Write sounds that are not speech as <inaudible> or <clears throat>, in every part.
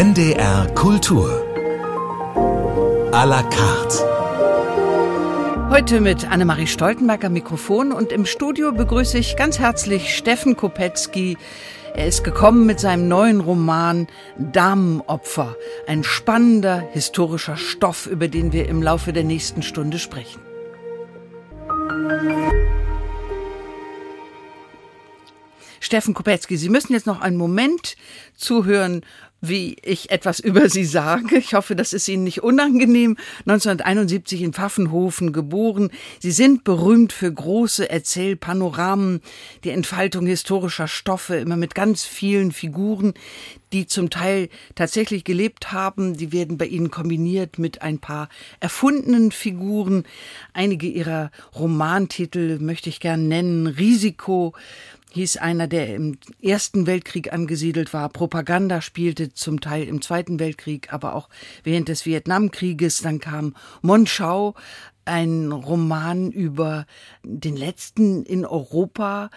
NDR Kultur. A la carte. Heute mit Annemarie Stoltenberg am Mikrofon und im Studio begrüße ich ganz herzlich Steffen Kopetzky. Er ist gekommen mit seinem neuen Roman Damenopfer, ein spannender historischer Stoff, über den wir im Laufe der nächsten Stunde sprechen. Steffen Kopetzky, Sie müssen jetzt noch einen Moment zuhören, wie ich etwas <laughs> über Sie sage. Ich hoffe, das ist Ihnen nicht unangenehm. 1971 in Pfaffenhofen geboren. Sie sind berühmt für große Erzählpanoramen, die Entfaltung historischer Stoffe, immer mit ganz vielen Figuren, die zum Teil tatsächlich gelebt haben. Die werden bei Ihnen kombiniert mit ein paar erfundenen Figuren. Einige Ihrer Romantitel möchte ich gern nennen. Risiko, hieß einer, der im Ersten Weltkrieg angesiedelt war, Propaganda spielte, zum Teil im Zweiten Weltkrieg, aber auch während des Vietnamkrieges. Dann kam Monschau, ein Roman über den letzten in Europa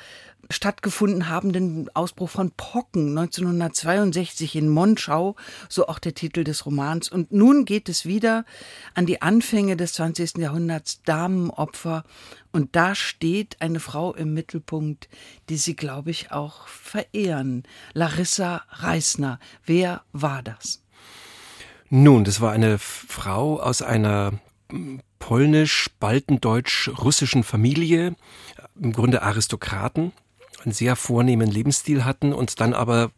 stattgefunden habenden Ausbruch von Pocken 1962 in Monschau, so auch der Titel des Romans. Und nun geht es wieder an die Anfänge des 20. Jahrhunderts, Damenopfer. Und da steht eine Frau im Mittelpunkt, die Sie, glaube ich, auch verehren. Larissa Reisner. Wer war das? Nun, das war eine Frau aus einer polnisch-baltendeutsch-russischen Familie, im Grunde Aristokraten einen sehr vornehmen Lebensstil hatten und dann aber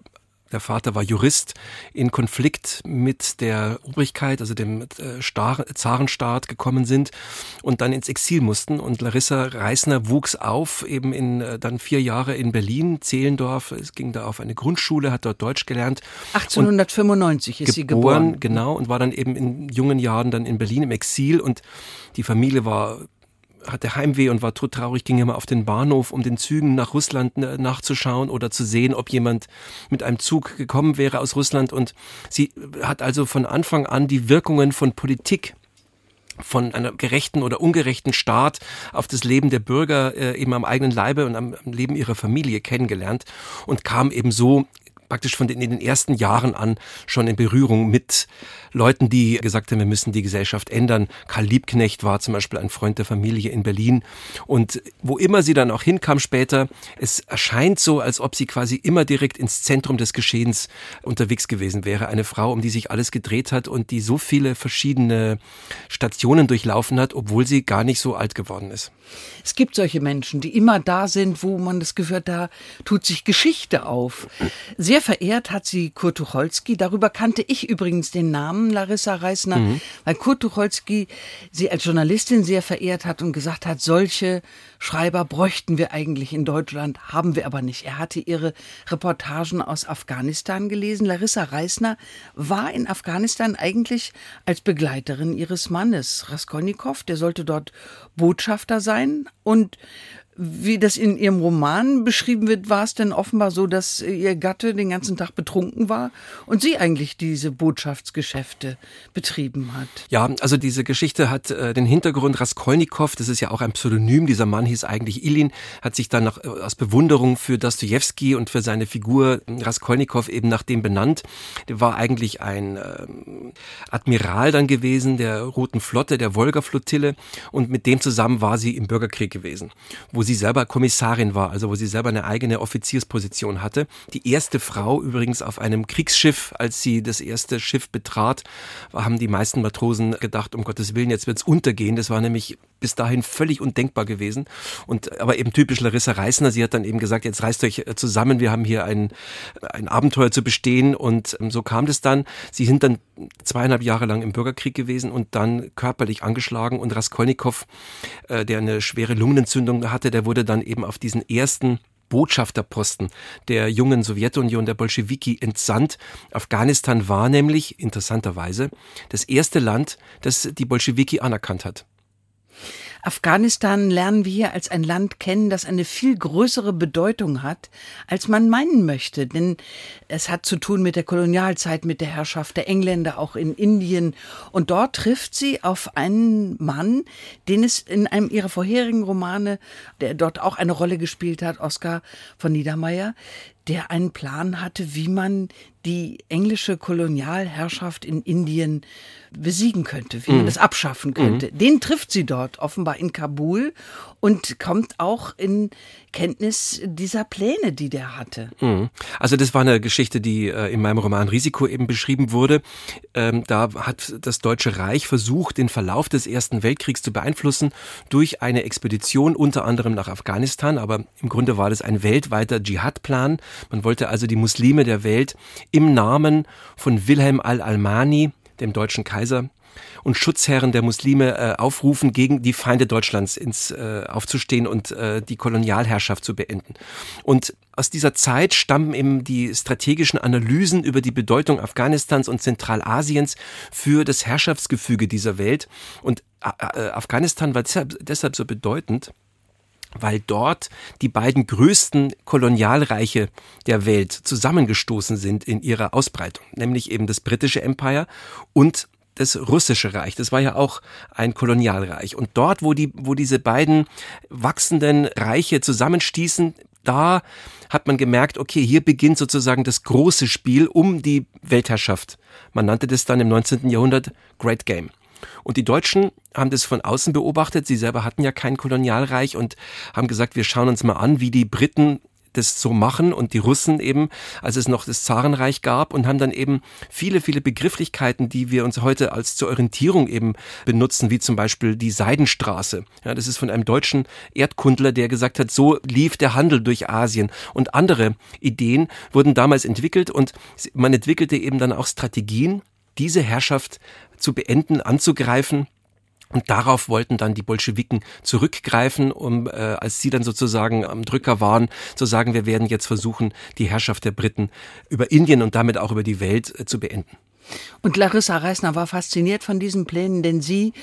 der Vater war Jurist, in Konflikt mit der Obrigkeit, also dem äh, Star Zarenstaat gekommen sind und dann ins Exil mussten. Und Larissa Reisner wuchs auf, eben in äh, dann vier Jahre in Berlin, Zehlendorf. Es ging da auf eine Grundschule, hat dort Deutsch gelernt. 1895 ist sie geboren. Genau, und war dann eben in jungen Jahren dann in Berlin im Exil und die Familie war hatte Heimweh und war todtraurig, ging immer auf den Bahnhof, um den Zügen nach Russland äh, nachzuschauen oder zu sehen, ob jemand mit einem Zug gekommen wäre aus Russland. Und sie hat also von Anfang an die Wirkungen von Politik von einer gerechten oder ungerechten Staat auf das Leben der Bürger äh, eben am eigenen Leibe und am, am Leben ihrer Familie kennengelernt und kam eben so praktisch von den, in den ersten Jahren an schon in Berührung mit Leuten, die gesagt haben, wir müssen die Gesellschaft ändern. Karl Liebknecht war zum Beispiel ein Freund der Familie in Berlin. Und wo immer sie dann auch hinkam später, es erscheint so, als ob sie quasi immer direkt ins Zentrum des Geschehens unterwegs gewesen wäre. Eine Frau, um die sich alles gedreht hat und die so viele verschiedene Stationen durchlaufen hat, obwohl sie gar nicht so alt geworden ist. Es gibt solche Menschen, die immer da sind, wo man das Gefühl hat, da tut sich Geschichte auf. Sehr verehrt hat sie Kurt Tucholsky. Darüber kannte ich übrigens den Namen Larissa Reisner, mhm. weil Kurt Tucholsky sie als Journalistin sehr verehrt hat und gesagt hat, solche Schreiber bräuchten wir eigentlich in Deutschland, haben wir aber nicht. Er hatte ihre Reportagen aus Afghanistan gelesen. Larissa Reisner war in Afghanistan eigentlich als Begleiterin ihres Mannes, Raskolnikow. Der sollte dort Botschafter sein und wie das in Ihrem Roman beschrieben wird, war es denn offenbar so, dass Ihr Gatte den ganzen Tag betrunken war und sie eigentlich diese Botschaftsgeschäfte betrieben hat. Ja, also diese Geschichte hat äh, den Hintergrund Raskolnikow, das ist ja auch ein Pseudonym, dieser Mann hieß eigentlich Ilin, hat sich dann nach, äh, aus Bewunderung für Dostoevsky und für seine Figur Raskolnikow eben nach dem benannt. Der war eigentlich ein äh, Admiral dann gewesen der Roten Flotte, der Wolga-Flottille und mit dem zusammen war sie im Bürgerkrieg gewesen, wo sie selber Kommissarin war, also wo sie selber eine eigene Offiziersposition hatte. Die erste Frau übrigens auf einem Kriegsschiff, als sie das erste Schiff betrat, haben die meisten Matrosen gedacht, um Gottes Willen, jetzt wird's untergehen. Das war nämlich bis dahin völlig undenkbar gewesen. Und aber eben typisch Larissa Reisner, sie hat dann eben gesagt, jetzt reißt euch zusammen, wir haben hier ein, ein Abenteuer zu bestehen. Und ähm, so kam das dann. Sie sind dann zweieinhalb Jahre lang im Bürgerkrieg gewesen und dann körperlich angeschlagen. Und Raskolnikow, äh, der eine schwere Lungenentzündung hatte, der wurde dann eben auf diesen ersten Botschafterposten der jungen Sowjetunion, der Bolschewiki, entsandt. Afghanistan war nämlich, interessanterweise, das erste Land, das die Bolschewiki anerkannt hat. Afghanistan lernen wir als ein Land kennen, das eine viel größere Bedeutung hat, als man meinen möchte. Denn es hat zu tun mit der Kolonialzeit, mit der Herrschaft der Engländer auch in Indien. Und dort trifft sie auf einen Mann, den es in einem ihrer vorherigen Romane, der dort auch eine Rolle gespielt hat, Oskar von Niedermeyer, der einen Plan hatte, wie man die englische Kolonialherrschaft in Indien besiegen könnte, wie man mhm. das abschaffen könnte. Mhm. Den trifft sie dort offenbar in Kabul und kommt auch in Kenntnis dieser Pläne, die der hatte. Mhm. Also das war eine Geschichte, die äh, in meinem Roman Risiko eben beschrieben wurde. Ähm, da hat das Deutsche Reich versucht, den Verlauf des Ersten Weltkriegs zu beeinflussen durch eine Expedition unter anderem nach Afghanistan, aber im Grunde war das ein weltweiter Dschihad-Plan. Man wollte also die Muslime der Welt im Namen von Wilhelm al-Almani, dem deutschen Kaiser, und Schutzherren der Muslime äh, aufrufen, gegen die Feinde Deutschlands ins, äh, aufzustehen und äh, die Kolonialherrschaft zu beenden. Und aus dieser Zeit stammen eben die strategischen Analysen über die Bedeutung Afghanistans und Zentralasiens für das Herrschaftsgefüge dieser Welt. Und äh, äh Afghanistan war deshalb, deshalb so bedeutend, weil dort die beiden größten Kolonialreiche der Welt zusammengestoßen sind in ihrer Ausbreitung, nämlich eben das britische Empire und das russische Reich. Das war ja auch ein Kolonialreich. Und dort, wo die, wo diese beiden wachsenden Reiche zusammenstießen, da hat man gemerkt, okay, hier beginnt sozusagen das große Spiel um die Weltherrschaft. Man nannte das dann im 19. Jahrhundert Great Game. Und die Deutschen haben das von außen beobachtet. Sie selber hatten ja kein Kolonialreich und haben gesagt, wir schauen uns mal an, wie die Briten das so machen und die Russen eben, als es noch das Zarenreich gab und haben dann eben viele, viele Begrifflichkeiten, die wir uns heute als zur Orientierung eben benutzen, wie zum Beispiel die Seidenstraße. Ja, das ist von einem deutschen Erdkundler, der gesagt hat, so lief der Handel durch Asien und andere Ideen wurden damals entwickelt und man entwickelte eben dann auch Strategien, diese Herrschaft zu beenden, anzugreifen. Und darauf wollten dann die Bolschewiken zurückgreifen, um, äh, als sie dann sozusagen am Drücker waren, zu sagen, wir werden jetzt versuchen, die Herrschaft der Briten über Indien und damit auch über die Welt äh, zu beenden. Und Larissa Reisner war fasziniert von diesen Plänen, denn sie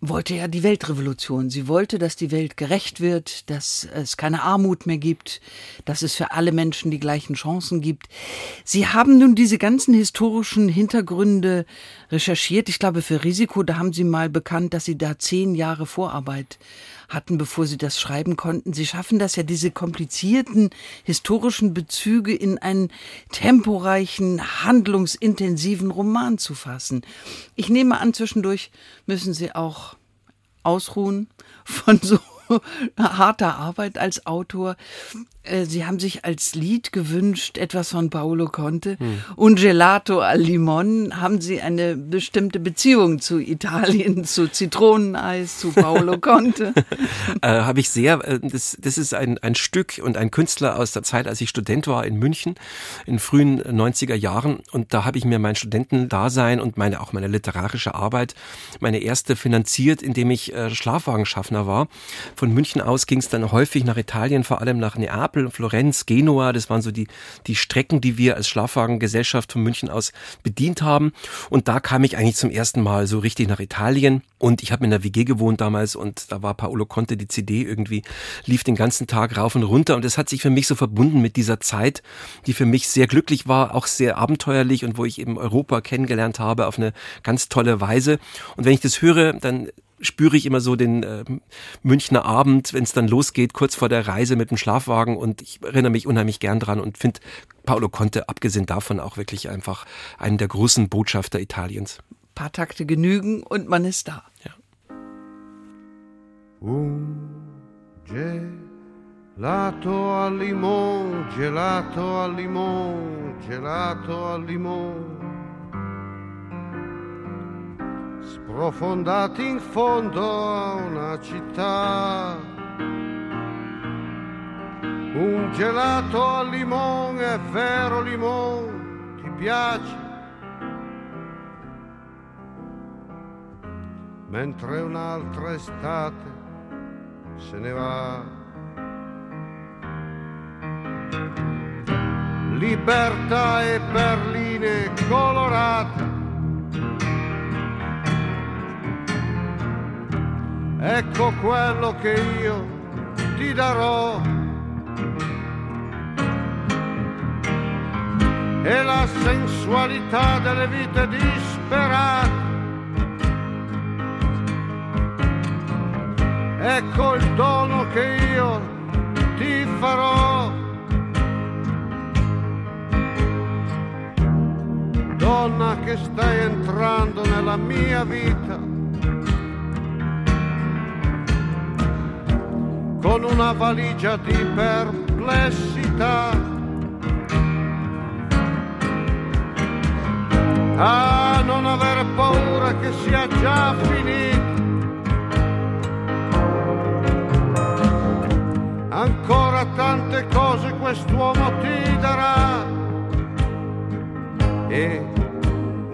wollte ja die Weltrevolution. Sie wollte, dass die Welt gerecht wird, dass es keine Armut mehr gibt, dass es für alle Menschen die gleichen Chancen gibt. Sie haben nun diese ganzen historischen Hintergründe recherchiert. Ich glaube, für Risiko, da haben Sie mal bekannt, dass Sie da zehn Jahre Vorarbeit hatten, bevor sie das schreiben konnten. Sie schaffen das ja, diese komplizierten historischen Bezüge in einen temporeichen, handlungsintensiven Roman zu fassen. Ich nehme an, zwischendurch müssen Sie auch ausruhen von so <laughs> harter Arbeit als Autor. Äh, Sie haben sich als Lied gewünscht, etwas von Paolo Conte. Hm. Und Gelato al Limon haben Sie eine bestimmte Beziehung zu Italien, <laughs> zu Zitroneneis, zu Paolo Conte? <laughs> äh, Habe ich sehr. Äh, das, das ist ein, ein Stück und ein Künstler aus der Zeit, als ich Student war in München in frühen 90er Jahren. Und da habe ich mir mein Studentendasein und meine auch meine literarische Arbeit, meine erste finanziert, indem ich äh, Schlafwagenschaffner war. Von München aus ging es dann häufig nach Italien, vor allem nach Neapel Neapel, Florenz, Genua. Das waren so die, die Strecken, die wir als Schlafwagengesellschaft von München aus bedient haben. Und da kam ich eigentlich zum ersten Mal so richtig nach Italien. Und ich habe in der WG gewohnt damals und da war Paolo Conte, die CD irgendwie, lief den ganzen Tag rauf und runter. Und das hat sich für mich so verbunden mit dieser Zeit, die für mich sehr glücklich war, auch sehr abenteuerlich und wo ich eben Europa kennengelernt habe auf eine ganz tolle Weise. Und wenn ich das höre, dann spüre ich immer so den äh, Münchner Abend, wenn es dann losgeht, kurz vor der Reise mit dem Schlafwagen und ich erinnere mich unheimlich gern dran und finde Paolo Conte, abgesehen davon, auch wirklich einfach einen der großen Botschafter Italiens. Ein paar Takte genügen und man ist da. Ja. Un gelato al limon, gelato al limon, gelato al limon. Sprofondati in fondo a una città. Un gelato al limone, è vero limone, ti piace? Mentre un'altra estate se ne va. Libertà e perline colorate ecco quello che io ti darò. E la sensualità delle vite disperate. Ecco il dono che io ti farò. Donna che stai entrando nella mia vita con una valigia di perplessità. Ah, non aver paura che sia già finito. Ancora tante cose quest'uomo ti darà. E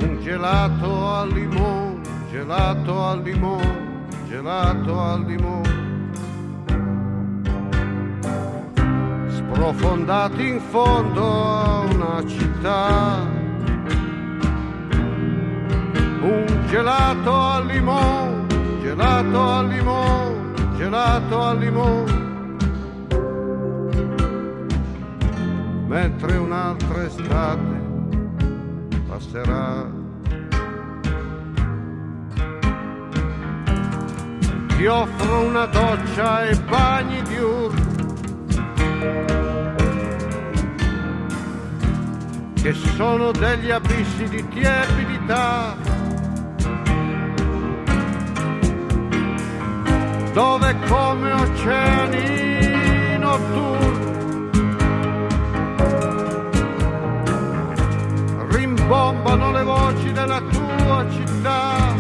un gelato al limone, gelato al limone, gelato al limone. Sprofondati in fondo a una città. Un gelato al limone, gelato al limone, gelato al limone. Mentre un'altra estate passerà. Ti offro una doccia e bagni diurni che sono degli abissi di tiepidità, dove come oceani notturni rimbombano le voci della tua città.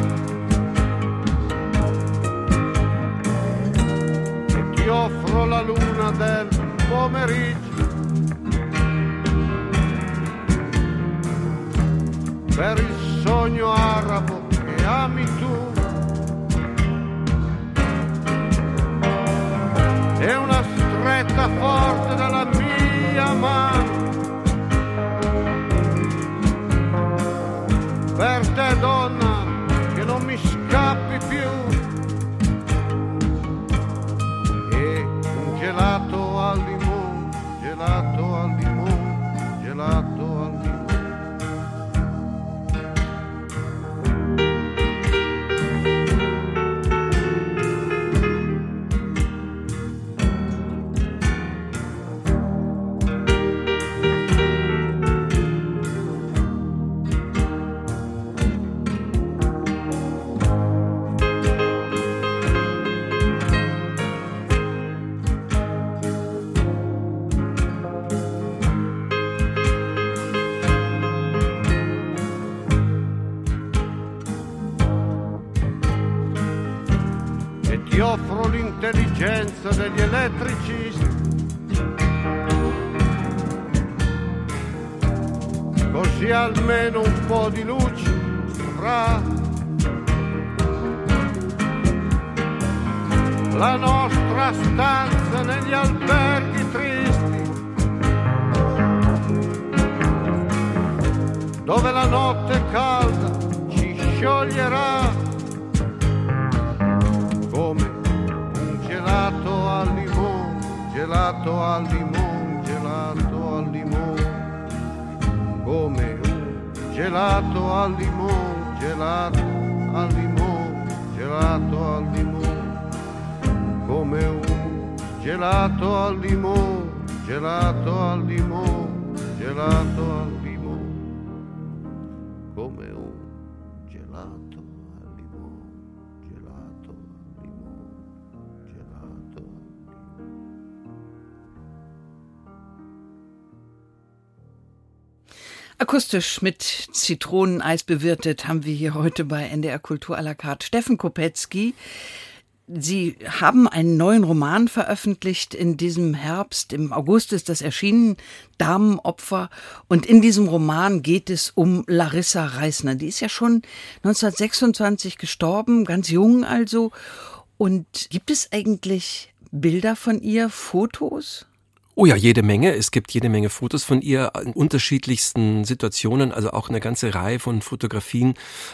E ti offro la luna del pomeriggio per il sogno arabo che ami tu. E una stretta forte l'intelligenza degli elettricisti. Così almeno un po' di luce avrà la nostra stanza negli alberghi tristi, dove la notte calda ci scioglierà gelato al limone, gelato al limone, come un gelato al limone, gelato al limone, gelato al limone, come un gelato al limone, gelato al limone, gelato al limone, come un Akustisch mit Zitroneneis bewirtet haben wir hier heute bei NDR Kultur à la carte Steffen Kopetzky. Sie haben einen neuen Roman veröffentlicht in diesem Herbst. Im August ist das erschienen, Damenopfer. Und in diesem Roman geht es um Larissa Reisner. Die ist ja schon 1926 gestorben, ganz jung also. Und gibt es eigentlich Bilder von ihr, Fotos? Oh ja, jede Menge. Es gibt jede Menge Fotos von ihr in unterschiedlichsten Situationen, also auch eine ganze Reihe von Fotografien,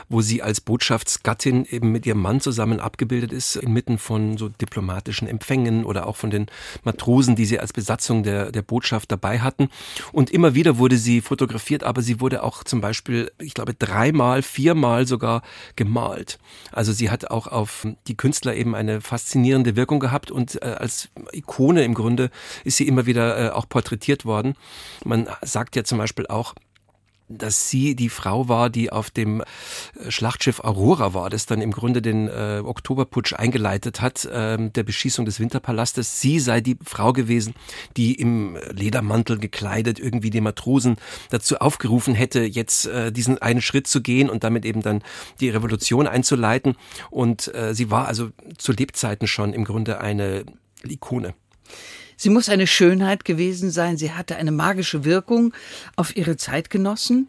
wo sie als Botschaftsgattin eben mit ihrem Mann zusammen abgebildet ist, inmitten von so diplomatischen Empfängen oder auch von den Matrosen, die sie als Besatzung der, der Botschaft dabei hatten. Und immer wieder wurde sie fotografiert, aber sie wurde auch zum Beispiel, ich glaube, dreimal, viermal sogar gemalt. Also sie hat auch auf die Künstler eben eine faszinierende Wirkung gehabt und äh, als Ikone im Grunde ist sie immer wieder äh, auch porträtiert worden. Man sagt ja zum Beispiel auch, dass sie die Frau war, die auf dem äh, Schlachtschiff Aurora war, das dann im Grunde den äh, Oktoberputsch eingeleitet hat, äh, der Beschießung des Winterpalastes. Sie sei die Frau gewesen, die im Ledermantel gekleidet irgendwie die Matrosen dazu aufgerufen hätte, jetzt äh, diesen einen Schritt zu gehen und damit eben dann die Revolution einzuleiten. Und äh, sie war also zu Lebzeiten schon im Grunde eine Ikone. Sie muss eine Schönheit gewesen sein. Sie hatte eine magische Wirkung auf ihre Zeitgenossen.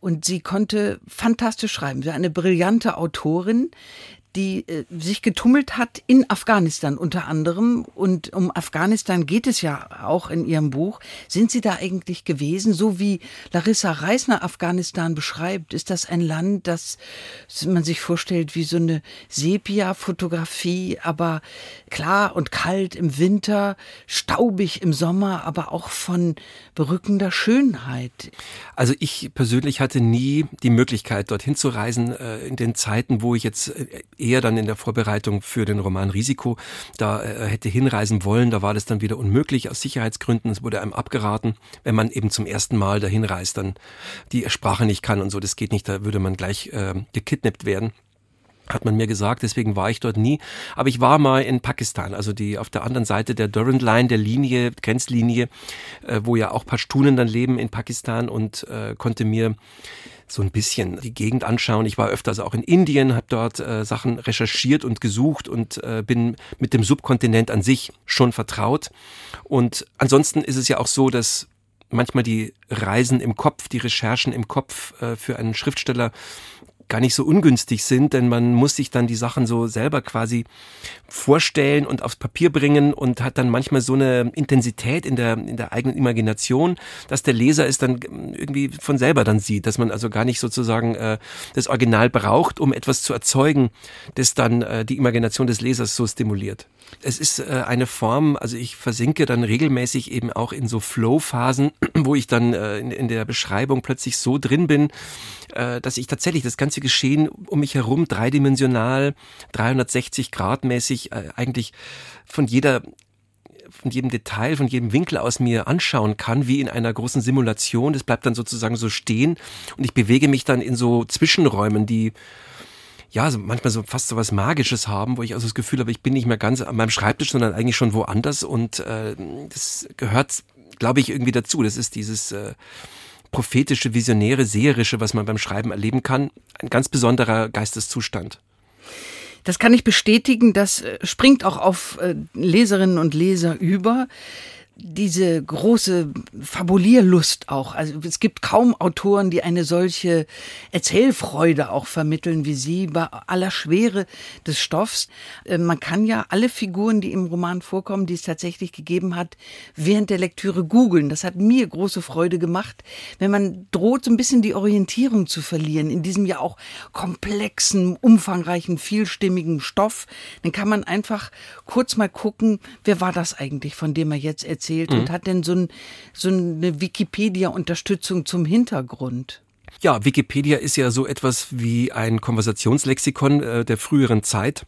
Und sie konnte fantastisch schreiben. Sie war eine brillante Autorin, die äh, sich getummelt hat in Afghanistan unter anderem. Und um Afghanistan geht es ja auch in Ihrem Buch. Sind Sie da eigentlich gewesen? So wie Larissa Reisner Afghanistan beschreibt, ist das ein Land, das man sich vorstellt wie so eine Sepia-Fotografie, aber klar und kalt im Winter, staubig im Sommer, aber auch von berückender Schönheit. Also ich persönlich hatte nie die Möglichkeit, dorthin zu reisen, äh, in den Zeiten, wo ich jetzt äh, eher dann in der Vorbereitung für den Roman Risiko da äh, hätte hinreisen wollen. Da war das dann wieder unmöglich aus Sicherheitsgründen. Es wurde einem abgeraten, wenn man eben zum ersten Mal dahin reist, dann die Sprache nicht kann und so. Das geht nicht, da würde man gleich äh, gekidnappt werden hat man mir gesagt, deswegen war ich dort nie. Aber ich war mal in Pakistan, also die auf der anderen Seite der Durand Line, der Linie, Grenzlinie, äh, wo ja auch Pashtunen dann leben in Pakistan und äh, konnte mir so ein bisschen die Gegend anschauen. Ich war öfters auch in Indien, habe dort äh, Sachen recherchiert und gesucht und äh, bin mit dem Subkontinent an sich schon vertraut. Und ansonsten ist es ja auch so, dass manchmal die Reisen im Kopf, die Recherchen im Kopf äh, für einen Schriftsteller gar nicht so ungünstig sind, denn man muss sich dann die Sachen so selber quasi vorstellen und aufs Papier bringen und hat dann manchmal so eine Intensität in der, in der eigenen Imagination, dass der Leser es dann irgendwie von selber dann sieht, dass man also gar nicht sozusagen äh, das Original braucht, um etwas zu erzeugen, das dann äh, die Imagination des Lesers so stimuliert. Es ist äh, eine Form, also ich versinke dann regelmäßig eben auch in so Flow-Phasen, <clears throat> wo ich dann äh, in, in der Beschreibung plötzlich so drin bin, äh, dass ich tatsächlich das ganze Geschehen um mich herum dreidimensional, 360 Grad mäßig äh, eigentlich von jeder von jedem Detail, von jedem Winkel aus mir anschauen kann, wie in einer großen Simulation. Das bleibt dann sozusagen so stehen und ich bewege mich dann in so Zwischenräumen, die ja, so manchmal so fast so was Magisches haben, wo ich also das Gefühl habe, ich bin nicht mehr ganz an meinem Schreibtisch, sondern eigentlich schon woanders und äh, das gehört, glaube ich, irgendwie dazu. Das ist dieses äh, prophetische, visionäre, seherische, was man beim Schreiben erleben kann. Ein ganz besonderer Geisteszustand. Das kann ich bestätigen, das äh, springt auch auf äh, Leserinnen und Leser über diese große Fabulierlust auch. Also es gibt kaum Autoren, die eine solche Erzählfreude auch vermitteln wie Sie bei aller Schwere des Stoffs. Äh, man kann ja alle Figuren, die im Roman vorkommen, die es tatsächlich gegeben hat, während der Lektüre googeln. Das hat mir große Freude gemacht, wenn man droht, so ein bisschen die Orientierung zu verlieren in diesem ja auch komplexen, umfangreichen, vielstimmigen Stoff. Dann kann man einfach kurz mal gucken, wer war das eigentlich, von dem er jetzt erzählt erzählt mhm. und hat denn so, ein, so eine Wikipedia-Unterstützung zum Hintergrund? Ja, Wikipedia ist ja so etwas wie ein Konversationslexikon äh, der früheren Zeit.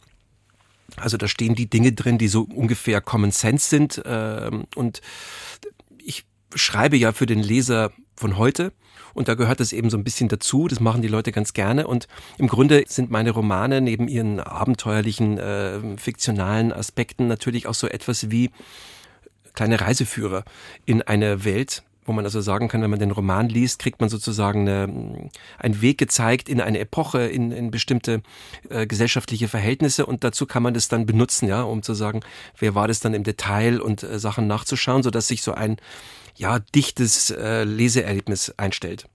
Also da stehen die Dinge drin, die so ungefähr Common Sense sind. Äh, und ich schreibe ja für den Leser von heute. Und da gehört es eben so ein bisschen dazu. Das machen die Leute ganz gerne. Und im Grunde sind meine Romane neben ihren abenteuerlichen, äh, fiktionalen Aspekten natürlich auch so etwas wie kleine Reiseführer in eine Welt, wo man also sagen kann, wenn man den Roman liest, kriegt man sozusagen eine, einen Weg gezeigt in eine Epoche, in, in bestimmte äh, gesellschaftliche Verhältnisse und dazu kann man das dann benutzen, ja, um zu sagen, wer war das dann im Detail und äh, Sachen nachzuschauen, so dass sich so ein ja dichtes äh, Leseerlebnis einstellt.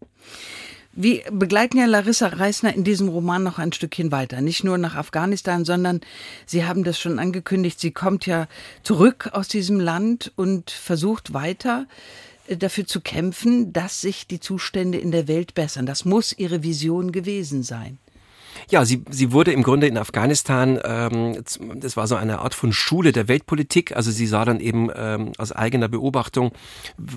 Wir begleiten ja Larissa Reisner in diesem Roman noch ein Stückchen weiter. Nicht nur nach Afghanistan, sondern Sie haben das schon angekündigt, sie kommt ja zurück aus diesem Land und versucht weiter äh, dafür zu kämpfen, dass sich die Zustände in der Welt bessern. Das muss Ihre Vision gewesen sein. Ja, sie, sie wurde im Grunde in Afghanistan, ähm, das war so eine Art von Schule der Weltpolitik. Also sie sah dann eben ähm, aus eigener Beobachtung,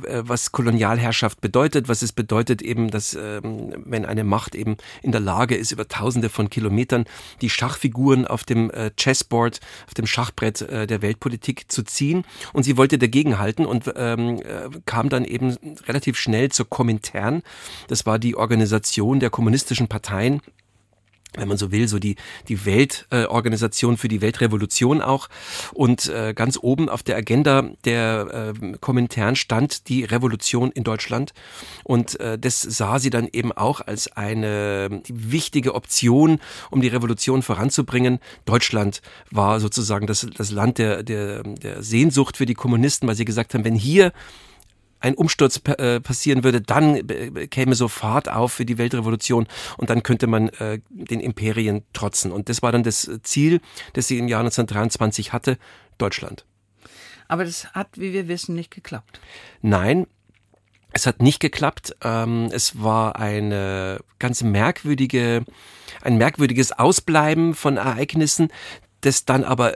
äh, was Kolonialherrschaft bedeutet, was es bedeutet eben, dass ähm, wenn eine Macht eben in der Lage ist, über Tausende von Kilometern die Schachfiguren auf dem äh, Chessboard, auf dem Schachbrett äh, der Weltpolitik zu ziehen. Und sie wollte dagegenhalten und ähm, äh, kam dann eben relativ schnell zur Komintern. Das war die Organisation der kommunistischen Parteien wenn man so will, so die, die Weltorganisation äh, für die Weltrevolution auch. Und äh, ganz oben auf der Agenda der äh, Komintern stand die Revolution in Deutschland. Und äh, das sah sie dann eben auch als eine wichtige Option, um die Revolution voranzubringen. Deutschland war sozusagen das, das Land der, der, der Sehnsucht für die Kommunisten, weil sie gesagt haben, wenn hier ein Umsturz äh, passieren würde, dann äh, käme so Fahrt auf für die Weltrevolution und dann könnte man äh, den Imperien trotzen. Und das war dann das Ziel, das sie im Jahr 1923 hatte, Deutschland. Aber das hat, wie wir wissen, nicht geklappt. Nein, es hat nicht geklappt. Ähm, es war eine ganz merkwürdige, ein merkwürdiges Ausbleiben von Ereignissen, das dann aber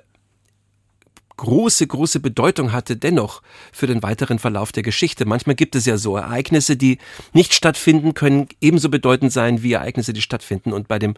große, große Bedeutung hatte dennoch für den weiteren Verlauf der Geschichte. Manchmal gibt es ja so Ereignisse, die nicht stattfinden, können ebenso bedeutend sein wie Ereignisse, die stattfinden. Und bei dem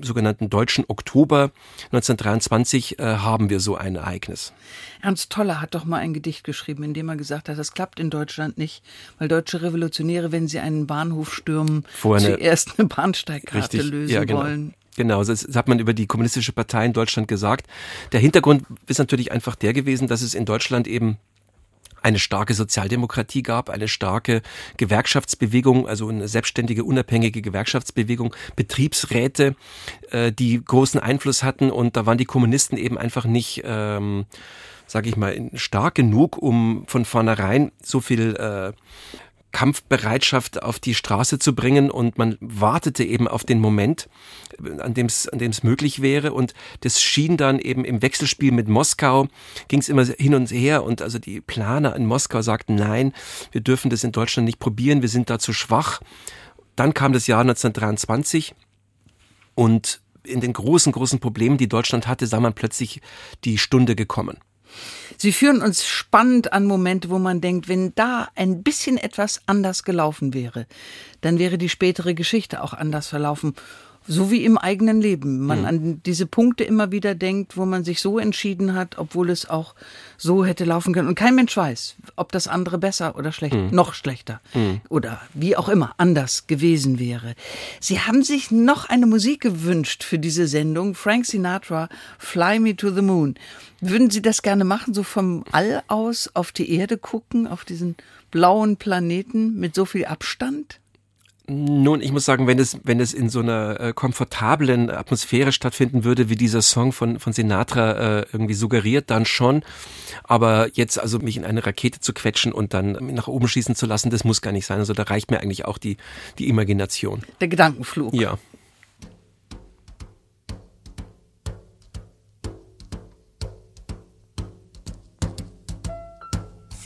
sogenannten deutschen Oktober 1923 äh, haben wir so ein Ereignis. Ernst Toller hat doch mal ein Gedicht geschrieben, in dem er gesagt hat, das klappt in Deutschland nicht, weil deutsche Revolutionäre, wenn sie einen Bahnhof stürmen, Vorher zuerst eine Bahnsteigkarte richtig, lösen ja, genau. wollen. Genau, das hat man über die kommunistische Partei in Deutschland gesagt. Der Hintergrund ist natürlich einfach der gewesen, dass es in Deutschland eben eine starke Sozialdemokratie gab, eine starke Gewerkschaftsbewegung, also eine selbstständige, unabhängige Gewerkschaftsbewegung, Betriebsräte, äh, die großen Einfluss hatten und da waren die Kommunisten eben einfach nicht, ähm, sage ich mal, stark genug, um von vornherein so viel äh, Kampfbereitschaft auf die Straße zu bringen und man wartete eben auf den Moment, an dem es an dem es möglich wäre und das schien dann eben im Wechselspiel mit Moskau ging es immer hin und her und also die Planer in Moskau sagten nein, wir dürfen das in Deutschland nicht probieren, wir sind da zu schwach. Dann kam das Jahr 1923 und in den großen großen Problemen, die Deutschland hatte, sah man plötzlich die Stunde gekommen. Sie führen uns spannend an Momente, wo man denkt, wenn da ein bisschen etwas anders gelaufen wäre, dann wäre die spätere Geschichte auch anders verlaufen. So wie im eigenen Leben. Man mhm. an diese Punkte immer wieder denkt, wo man sich so entschieden hat, obwohl es auch so hätte laufen können. Und kein Mensch weiß, ob das andere besser oder schlechter, mhm. noch schlechter mhm. oder wie auch immer anders gewesen wäre. Sie haben sich noch eine Musik gewünscht für diese Sendung. Frank Sinatra, Fly Me to the Moon. Würden Sie das gerne machen, so vom All aus auf die Erde gucken, auf diesen blauen Planeten mit so viel Abstand? Nun, ich muss sagen, wenn es, wenn es in so einer äh, komfortablen Atmosphäre stattfinden würde, wie dieser Song von, von Sinatra äh, irgendwie suggeriert, dann schon. Aber jetzt also mich in eine Rakete zu quetschen und dann nach oben schießen zu lassen, das muss gar nicht sein. Also da reicht mir eigentlich auch die, die Imagination. Der Gedankenflug. Ja.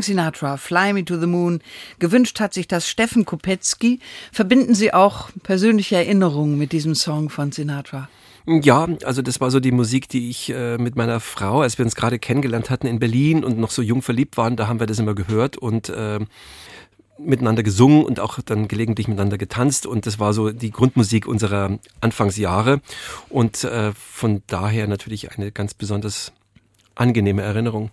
Frank Sinatra, Fly Me to the Moon. Gewünscht hat sich das Steffen Kopetzky. Verbinden Sie auch persönliche Erinnerungen mit diesem Song von Sinatra? Ja, also das war so die Musik, die ich äh, mit meiner Frau, als wir uns gerade kennengelernt hatten in Berlin und noch so jung verliebt waren, da haben wir das immer gehört und äh, miteinander gesungen und auch dann gelegentlich miteinander getanzt und das war so die Grundmusik unserer Anfangsjahre und äh, von daher natürlich eine ganz besonders angenehme Erinnerung.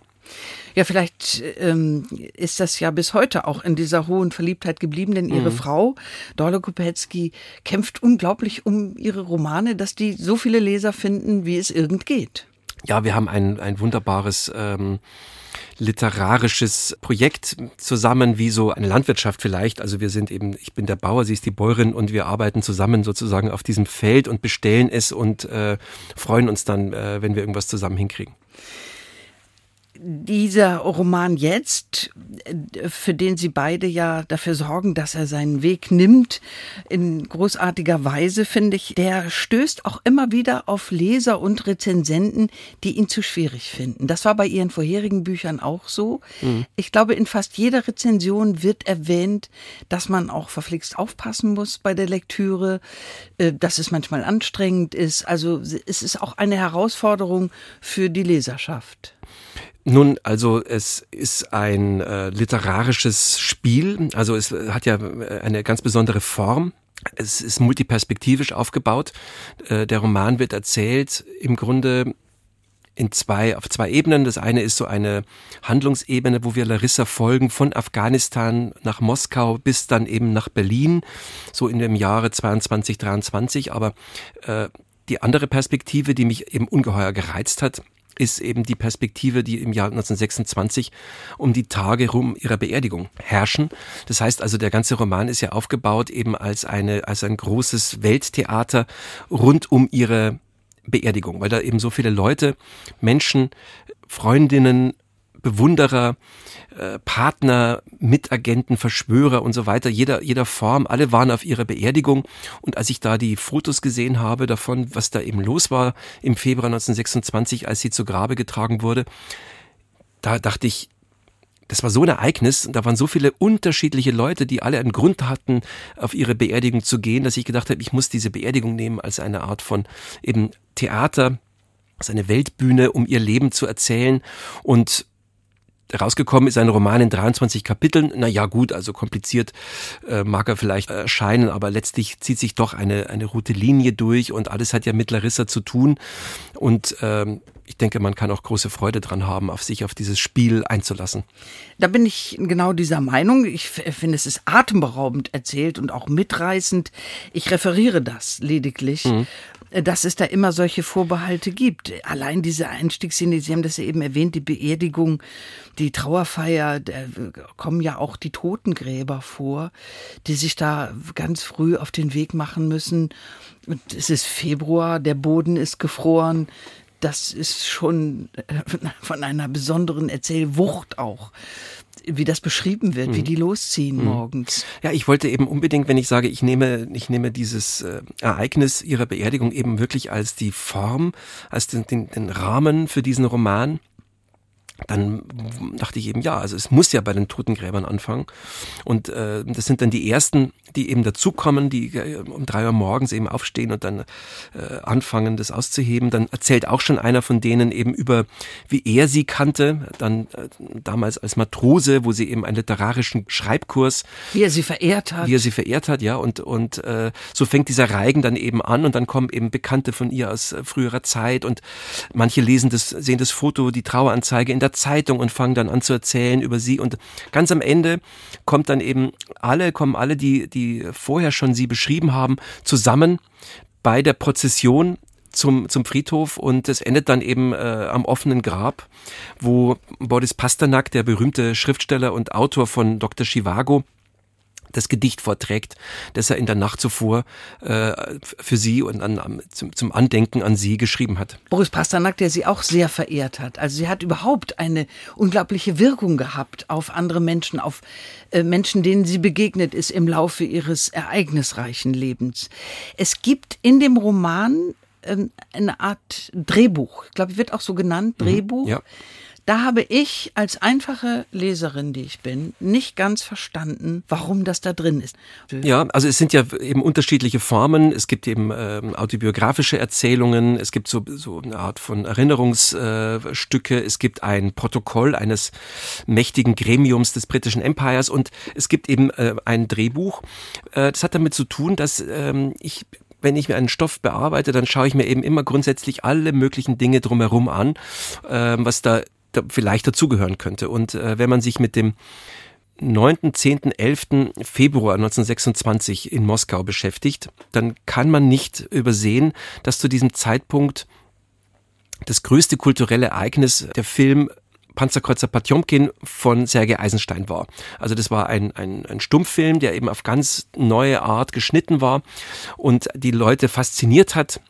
Ja, vielleicht ähm, ist das ja bis heute auch in dieser hohen Verliebtheit geblieben, denn Ihre Frau, Dorle Kopetzky, kämpft unglaublich um ihre Romane, dass die so viele Leser finden, wie es irgend geht. Ja, wir haben ein, ein wunderbares ähm, literarisches Projekt zusammen, wie so eine Landwirtschaft vielleicht. Also wir sind eben, ich bin der Bauer, sie ist die Bäuerin und wir arbeiten zusammen sozusagen auf diesem Feld und bestellen es und äh, freuen uns dann, äh, wenn wir irgendwas zusammen hinkriegen. Dieser Roman jetzt, für den Sie beide ja dafür sorgen, dass er seinen Weg nimmt, in großartiger Weise, finde ich, der stößt auch immer wieder auf Leser und Rezensenten, die ihn zu schwierig finden. Das war bei Ihren vorherigen Büchern auch so. Ich glaube, in fast jeder Rezension wird erwähnt, dass man auch verflixt aufpassen muss bei der Lektüre, äh, dass es manchmal anstrengend ist. Also es ist auch eine Herausforderung für die Leserschaft. Nun, also es ist ein äh, literarisches Spiel, also es hat ja äh, eine ganz besondere Form. Es ist multiperspektivisch aufgebaut. Äh, der Roman wird erzählt im Grunde in zwei, auf zwei Ebenen. Das eine ist so eine Handlungsebene, wo wir Larissa folgen von Afghanistan nach Moskau bis dann eben nach Berlin, so in dem Jahre 22, 23. Aber äh, die andere Perspektive, die mich eben ungeheuer gereizt hat, ist eben die Perspektive, die im Jahr 1926 um die Tage rum ihrer Beerdigung herrschen. Das heißt also, der ganze Roman ist ja aufgebaut eben als eine, als ein großes Welttheater rund um ihre Beerdigung, weil da eben so viele Leute, Menschen, Freundinnen, Bewunderer, äh, Partner, Mitagenten, Verschwörer und so weiter, jeder, jeder Form, alle waren auf ihrer Beerdigung. Und als ich da die Fotos gesehen habe davon, was da eben los war im Februar 1926, als sie zu Grabe getragen wurde, da dachte ich, das war so ein Ereignis da waren so viele unterschiedliche Leute, die alle einen Grund hatten, auf ihre Beerdigung zu gehen, dass ich gedacht habe, ich muss diese Beerdigung nehmen als eine Art von eben Theater, als eine Weltbühne, um ihr Leben zu erzählen und Rausgekommen ist ein Roman in 23 Kapiteln. Na ja, gut, also kompliziert äh, mag er vielleicht erscheinen, aber letztlich zieht sich doch eine, eine rote Linie durch und alles hat ja mit Larissa zu tun. Und ähm, ich denke, man kann auch große Freude dran haben, auf sich auf dieses Spiel einzulassen. Da bin ich genau dieser Meinung. Ich finde, es ist atemberaubend erzählt und auch mitreißend. Ich referiere das lediglich. Mhm dass es da immer solche Vorbehalte gibt. Allein diese Einstiegsszene, Sie haben das ja eben erwähnt, die Beerdigung, die Trauerfeier, da kommen ja auch die Totengräber vor, die sich da ganz früh auf den Weg machen müssen. Und es ist Februar, der Boden ist gefroren. Das ist schon <laughs> von einer besonderen Erzählwucht auch wie das beschrieben wird, wie die losziehen morgens. Ja, ich wollte eben unbedingt, wenn ich sage, ich nehme, ich nehme dieses äh, Ereignis ihrer Beerdigung eben wirklich als die Form, als den, den, den Rahmen für diesen Roman dann dachte ich eben, ja, also es muss ja bei den Totengräbern anfangen. Und äh, das sind dann die ersten, die eben dazukommen, die äh, um drei Uhr morgens eben aufstehen und dann äh, anfangen, das auszuheben. Dann erzählt auch schon einer von denen eben über, wie er sie kannte, dann äh, damals als Matrose, wo sie eben einen literarischen Schreibkurs. Wie er sie verehrt hat. Wie er sie verehrt hat, ja. Und, und äh, so fängt dieser Reigen dann eben an und dann kommen eben Bekannte von ihr aus äh, früherer Zeit und manche lesen das, sehen das Foto, die Traueranzeige in der der Zeitung und fangen dann an zu erzählen über sie. Und ganz am Ende kommt dann eben alle, kommen alle, die, die vorher schon sie beschrieben haben, zusammen bei der Prozession zum, zum Friedhof und es endet dann eben äh, am offenen Grab, wo Boris Pasternak, der berühmte Schriftsteller und Autor von Dr. Chivago, das Gedicht vorträgt, das er in der Nacht zuvor äh, für sie und an, zum, zum Andenken an sie geschrieben hat. Boris Pasternak, der sie auch sehr verehrt hat. Also sie hat überhaupt eine unglaubliche Wirkung gehabt auf andere Menschen, auf äh, Menschen, denen sie begegnet ist im Laufe ihres ereignisreichen Lebens. Es gibt in dem Roman ähm, eine Art Drehbuch. Ich glaube, wird auch so genannt, Drehbuch. Mhm, ja. Da habe ich als einfache Leserin, die ich bin, nicht ganz verstanden, warum das da drin ist. Ja, also es sind ja eben unterschiedliche Formen. Es gibt eben ähm, autobiografische Erzählungen, es gibt so, so eine Art von Erinnerungsstücke, äh, es gibt ein Protokoll eines mächtigen Gremiums des britischen Empires und es gibt eben äh, ein Drehbuch. Äh, das hat damit zu tun, dass ähm, ich wenn ich mir einen Stoff bearbeite, dann schaue ich mir eben immer grundsätzlich alle möglichen Dinge drumherum an, äh, was da, da vielleicht dazugehören könnte. Und äh, wenn man sich mit dem 9., 10., 11. Februar 1926 in Moskau beschäftigt, dann kann man nicht übersehen, dass zu diesem Zeitpunkt das größte kulturelle Ereignis der Film Panzerkreuzer Potjomkin von Sergei Eisenstein war. Also das war ein, ein, ein Stummfilm, der eben auf ganz neue Art geschnitten war und die Leute fasziniert hat.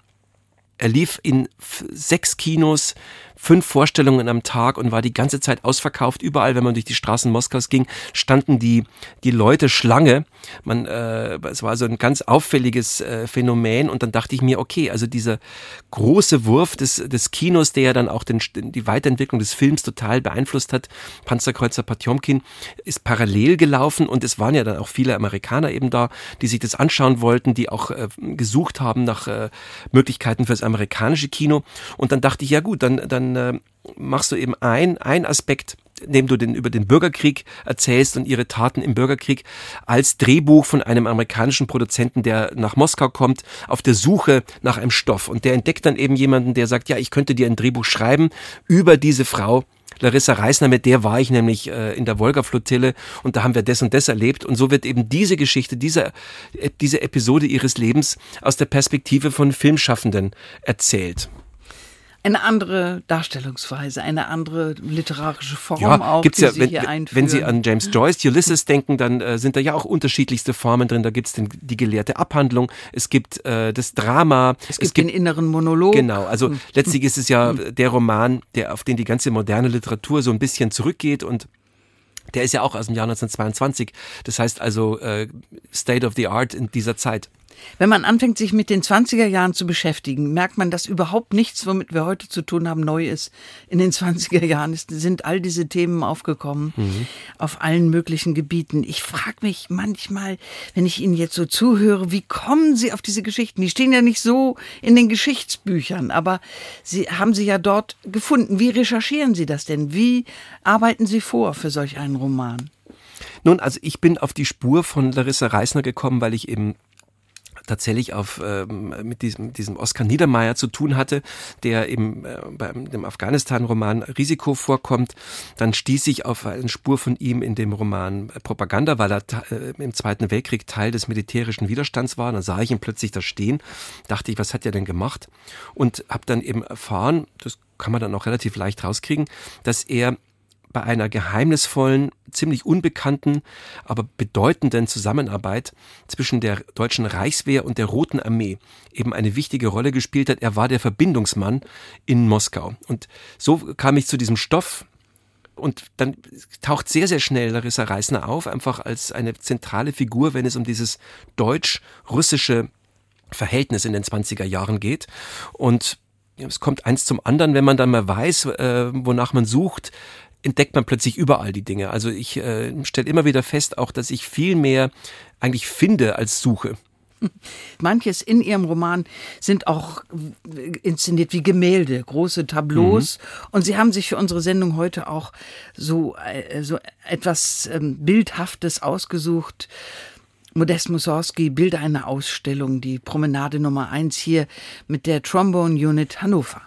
Er lief in sechs Kinos, fünf Vorstellungen am Tag und war die ganze Zeit ausverkauft. Überall, wenn man durch die Straßen Moskaus ging, standen die, die Leute Schlange. Man, äh, es war so ein ganz auffälliges äh, Phänomen und dann dachte ich mir, okay, also dieser große Wurf des, des Kinos, der ja dann auch den, die Weiterentwicklung des Films total beeinflusst hat, Panzerkreuzer Potjomkin, ist parallel gelaufen und es waren ja dann auch viele Amerikaner eben da, die sich das anschauen wollten, die auch äh, gesucht haben nach äh, Möglichkeiten fürs amerikanische Kino. Und dann dachte ich, ja gut, dann, dann äh, machst du eben ein, ein Aspekt, indem du den, über den Bürgerkrieg erzählst und ihre Taten im Bürgerkrieg als Drehbuch von einem amerikanischen Produzenten, der nach Moskau kommt, auf der Suche nach einem Stoff. Und der entdeckt dann eben jemanden, der sagt, ja, ich könnte dir ein Drehbuch schreiben über diese Frau, Larissa Reisner, mit der war ich nämlich äh, in der Wolga-Flottille und da haben wir das und das erlebt. Und so wird eben diese Geschichte, diese, äh, diese Episode ihres Lebens aus der Perspektive von Filmschaffenden erzählt eine andere Darstellungsweise, eine andere literarische Form ja, auch, gibt's die ja, wenn, wenn Sie an James Joyce, Ulysses denken, dann äh, sind da ja auch unterschiedlichste Formen drin. Da gibt's den, die gelehrte Abhandlung, es gibt äh, das Drama. Es gibt, es gibt den inneren Monolog. Genau, also hm. letztlich ist es ja der Roman, der auf den die ganze moderne Literatur so ein bisschen zurückgeht und der ist ja auch aus dem Jahr 1922. Das heißt also äh, State of the Art in dieser Zeit. Wenn man anfängt, sich mit den 20er Jahren zu beschäftigen, merkt man, dass überhaupt nichts, womit wir heute zu tun haben, neu ist. In den <laughs> 20er Jahren ist, sind all diese Themen aufgekommen, mhm. auf allen möglichen Gebieten. Ich frage mich manchmal, wenn ich Ihnen jetzt so zuhöre, wie kommen Sie auf diese Geschichten? Die stehen ja nicht so in den Geschichtsbüchern, aber Sie haben sie ja dort gefunden. Wie recherchieren Sie das denn? Wie arbeiten Sie vor für solch einen Roman? Nun, also ich bin auf die Spur von Larissa Reisner gekommen, weil ich eben tatsächlich auf, ähm, mit diesem, diesem Oskar Niedermeyer zu tun hatte, der eben äh, beim dem Afghanistan-Roman Risiko vorkommt. Dann stieß ich auf eine Spur von ihm in dem Roman Propaganda, weil er äh, im Zweiten Weltkrieg Teil des militärischen Widerstands war. Dann sah ich ihn plötzlich da stehen, dachte ich, was hat er denn gemacht? Und habe dann eben erfahren, das kann man dann auch relativ leicht rauskriegen, dass er bei einer geheimnisvollen, ziemlich unbekannten, aber bedeutenden Zusammenarbeit zwischen der deutschen Reichswehr und der Roten Armee eben eine wichtige Rolle gespielt hat. Er war der Verbindungsmann in Moskau. Und so kam ich zu diesem Stoff, und dann taucht sehr, sehr schnell Larissa Reisner auf, einfach als eine zentrale Figur, wenn es um dieses deutsch-russische Verhältnis in den 20er Jahren geht. Und es kommt eins zum anderen, wenn man dann mal weiß, äh, wonach man sucht, entdeckt man plötzlich überall die Dinge. Also ich äh, stelle immer wieder fest, auch dass ich viel mehr eigentlich finde als suche. <laughs> Manches in Ihrem Roman sind auch inszeniert wie Gemälde, große Tableaus. Mhm. Und Sie haben sich für unsere Sendung heute auch so, äh, so etwas ähm, Bildhaftes ausgesucht. Modest Mussorgsky, Bilder einer Ausstellung, die Promenade Nummer eins hier mit der Trombone Unit Hannover.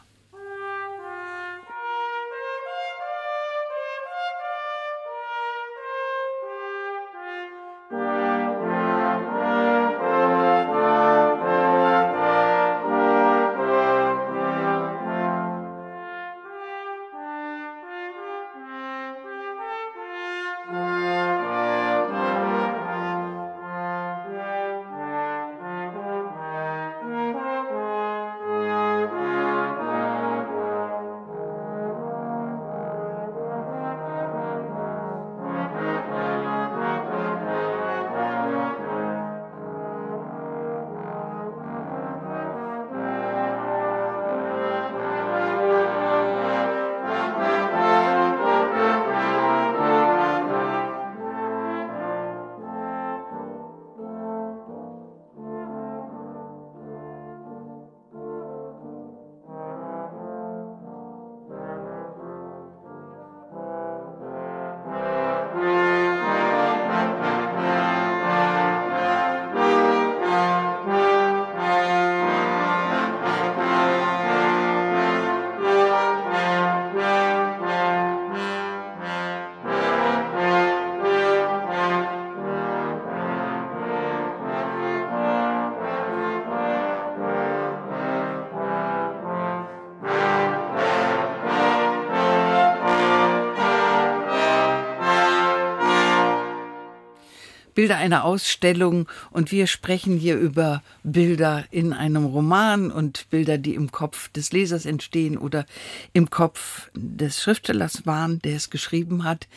Bilder einer Ausstellung und wir sprechen hier über Bilder in einem Roman und Bilder, die im Kopf des Lesers entstehen oder im Kopf des Schriftstellers waren, der es geschrieben hat.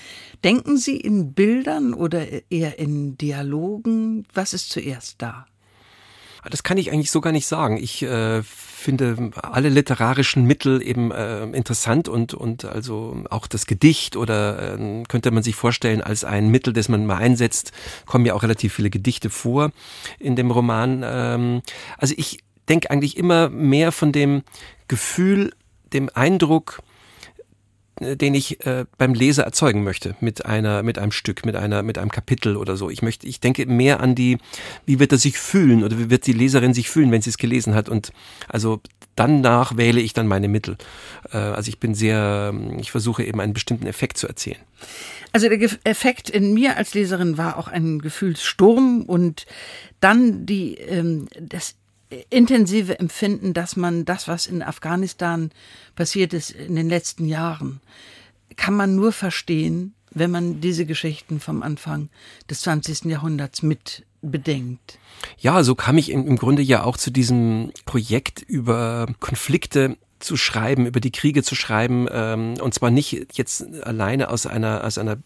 Denken Sie in Bildern oder eher in Dialogen? Was ist zuerst da? Das kann ich eigentlich so gar nicht sagen. Ich äh, finde alle literarischen Mittel eben äh, interessant und, und also auch das Gedicht oder äh, könnte man sich vorstellen als ein Mittel, das man mal einsetzt, kommen ja auch relativ viele Gedichte vor in dem Roman. Ähm, also ich denke eigentlich immer mehr von dem Gefühl, dem Eindruck, den ich äh, beim Leser erzeugen möchte mit einer mit einem Stück mit einer mit einem Kapitel oder so. Ich möchte ich denke mehr an die wie wird er sich fühlen oder wie wird die Leserin sich fühlen wenn sie es gelesen hat? Und also danach wähle ich dann meine Mittel. Äh, also ich bin sehr ich versuche eben einen bestimmten Effekt zu erzählen also der Effekt in mir als Leserin war auch ein Gefühlssturm und dann die ähm, das intensive Empfinden, dass man das, was in Afghanistan passiert ist in den letzten Jahren, kann man nur verstehen, wenn man diese Geschichten vom Anfang des 20. Jahrhunderts mit bedenkt. Ja, so kam ich im Grunde ja auch zu diesem Projekt über Konflikte zu schreiben, über die Kriege zu schreiben, ähm, und zwar nicht jetzt alleine aus einer, aus einer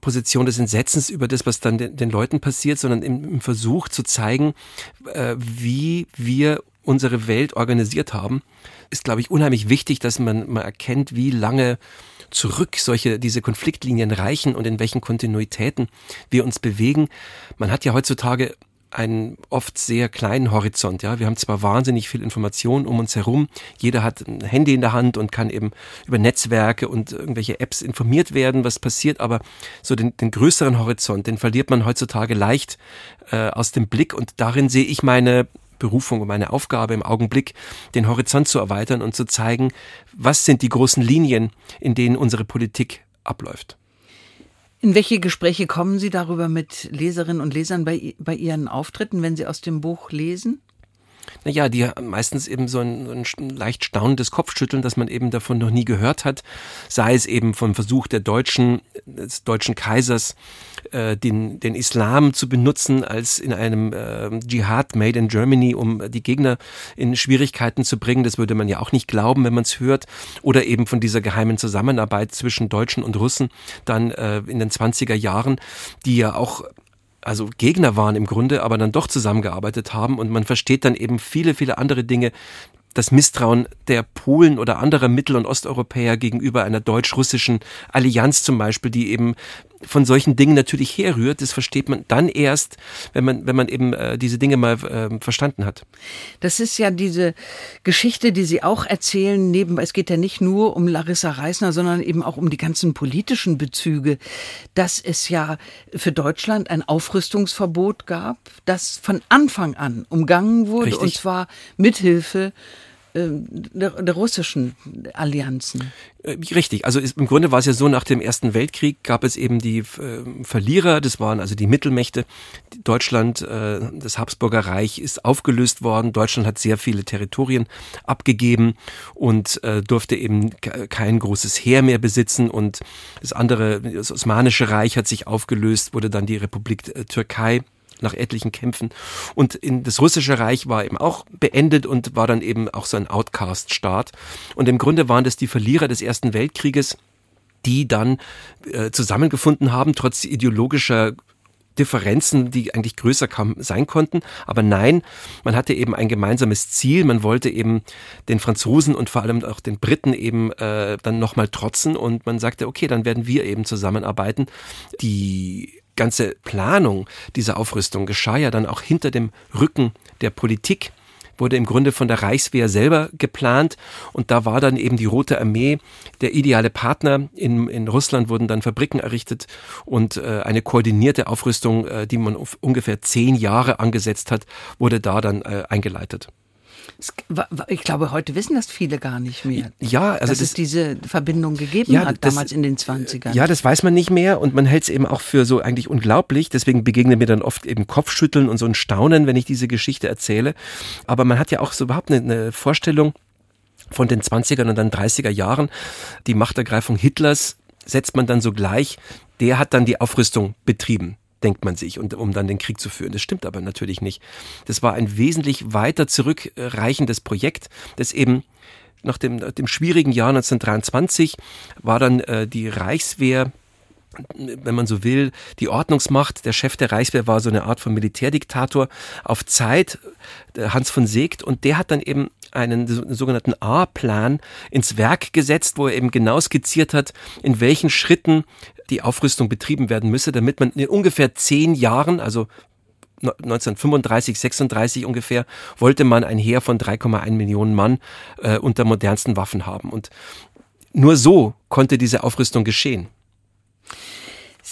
Position des Entsetzens über das, was dann den, den Leuten passiert, sondern im, im Versuch zu zeigen, äh, wie wir unsere Welt organisiert haben, ist, glaube ich, unheimlich wichtig, dass man mal erkennt, wie lange zurück solche, diese Konfliktlinien reichen und in welchen Kontinuitäten wir uns bewegen. Man hat ja heutzutage einen oft sehr kleinen Horizont. Ja, wir haben zwar wahnsinnig viel Information um uns herum. Jeder hat ein Handy in der Hand und kann eben über Netzwerke und irgendwelche Apps informiert werden, was passiert. Aber so den, den größeren Horizont, den verliert man heutzutage leicht äh, aus dem Blick. Und darin sehe ich meine Berufung und meine Aufgabe im Augenblick, den Horizont zu erweitern und zu zeigen, was sind die großen Linien, in denen unsere Politik abläuft. In welche Gespräche kommen Sie darüber mit Leserinnen und Lesern bei, bei Ihren Auftritten, wenn Sie aus dem Buch lesen? Naja, die meistens eben so ein, ein leicht staunendes Kopfschütteln, dass man eben davon noch nie gehört hat. Sei es eben vom Versuch der Deutschen, des deutschen Kaisers, äh, den, den Islam zu benutzen als in einem äh, Dschihad made in Germany, um die Gegner in Schwierigkeiten zu bringen. Das würde man ja auch nicht glauben, wenn man es hört. Oder eben von dieser geheimen Zusammenarbeit zwischen Deutschen und Russen dann äh, in den 20er Jahren, die ja auch also Gegner waren im Grunde, aber dann doch zusammengearbeitet haben und man versteht dann eben viele, viele andere Dinge, das Misstrauen der Polen oder anderer Mittel- und Osteuropäer gegenüber einer deutsch-russischen Allianz zum Beispiel, die eben von solchen Dingen natürlich herrührt, das versteht man dann erst, wenn man, wenn man eben äh, diese Dinge mal äh, verstanden hat. Das ist ja diese Geschichte, die Sie auch erzählen, neben, es geht ja nicht nur um Larissa Reisner, sondern eben auch um die ganzen politischen Bezüge, dass es ja für Deutschland ein Aufrüstungsverbot gab, das von Anfang an umgangen wurde, Richtig. und zwar mithilfe ähm, der, der russischen Allianzen. Äh, Richtig, also ist, im Grunde war es ja so, nach dem Ersten Weltkrieg gab es eben die äh, Verlierer, das waren also die Mittelmächte. Deutschland, äh, das Habsburger Reich ist aufgelöst worden. Deutschland hat sehr viele Territorien abgegeben und äh, durfte eben ke- kein großes Heer mehr besitzen. Und das andere, das Osmanische Reich hat sich aufgelöst, wurde dann die Republik äh, Türkei nach etlichen Kämpfen. Und in das russische Reich war eben auch beendet und war dann eben auch so ein Outcast-Staat. Und im Grunde waren das die Verlierer des Ersten Weltkrieges, die dann äh, zusammengefunden haben, trotz ideologischer Differenzen, die eigentlich größer sein konnten. Aber nein, man hatte eben ein gemeinsames Ziel. Man wollte eben den Franzosen und vor allem auch den Briten eben äh, dann nochmal trotzen. Und man sagte, okay, dann werden wir eben zusammenarbeiten. Die ganze Planung dieser Aufrüstung geschah ja dann auch hinter dem Rücken der Politik wurde im Grunde von der Reichswehr selber geplant und da war dann eben die Rote Armee der ideale Partner. In, in Russland wurden dann Fabriken errichtet und äh, eine koordinierte Aufrüstung, äh, die man ungefähr zehn Jahre angesetzt hat, wurde da dann äh, eingeleitet. Ich glaube, heute wissen das viele gar nicht mehr. Ja, also dass das- es diese Verbindung gegeben Ja, hat, das- damals in den 20ern. Ja, das weiß man nicht mehr und man hält es eben auch für so eigentlich unglaublich. Deswegen begegnet mir dann oft eben Kopfschütteln und so ein Staunen, wenn ich diese Geschichte erzähle. Aber man hat ja auch so überhaupt eine, eine Vorstellung von den 20er und dann 30er Jahren. Die Machtergreifung Hitlers setzt man dann so gleich. Der hat dann die Aufrüstung betrieben. Denkt man sich, und, um dann den Krieg zu führen. Das stimmt aber natürlich nicht. Das war ein wesentlich weiter zurückreichendes Projekt, das eben nach dem, dem schwierigen Jahr 1923 war dann äh, die Reichswehr wenn man so will, die Ordnungsmacht. Der Chef der Reichswehr war so eine Art von Militärdiktator auf Zeit, Hans von Seegt, und der hat dann eben einen sogenannten A-Plan ins Werk gesetzt, wo er eben genau skizziert hat, in welchen Schritten die Aufrüstung betrieben werden müsse, damit man in ungefähr zehn Jahren, also 1935, 36 ungefähr, wollte man ein Heer von 3,1 Millionen Mann äh, unter modernsten Waffen haben. Und nur so konnte diese Aufrüstung geschehen.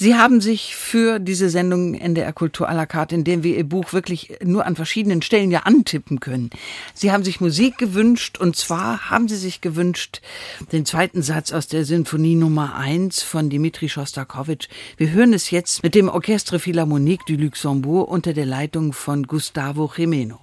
Sie haben sich für diese Sendung NDR Kultur à la carte, in dem wir Ihr Buch wirklich nur an verschiedenen Stellen ja antippen können. Sie haben sich Musik gewünscht und zwar haben Sie sich gewünscht den zweiten Satz aus der Sinfonie Nummer 1 von Dimitri Schostakowitsch. Wir hören es jetzt mit dem Orchestre Philharmonique du Luxembourg unter der Leitung von Gustavo Jimeno.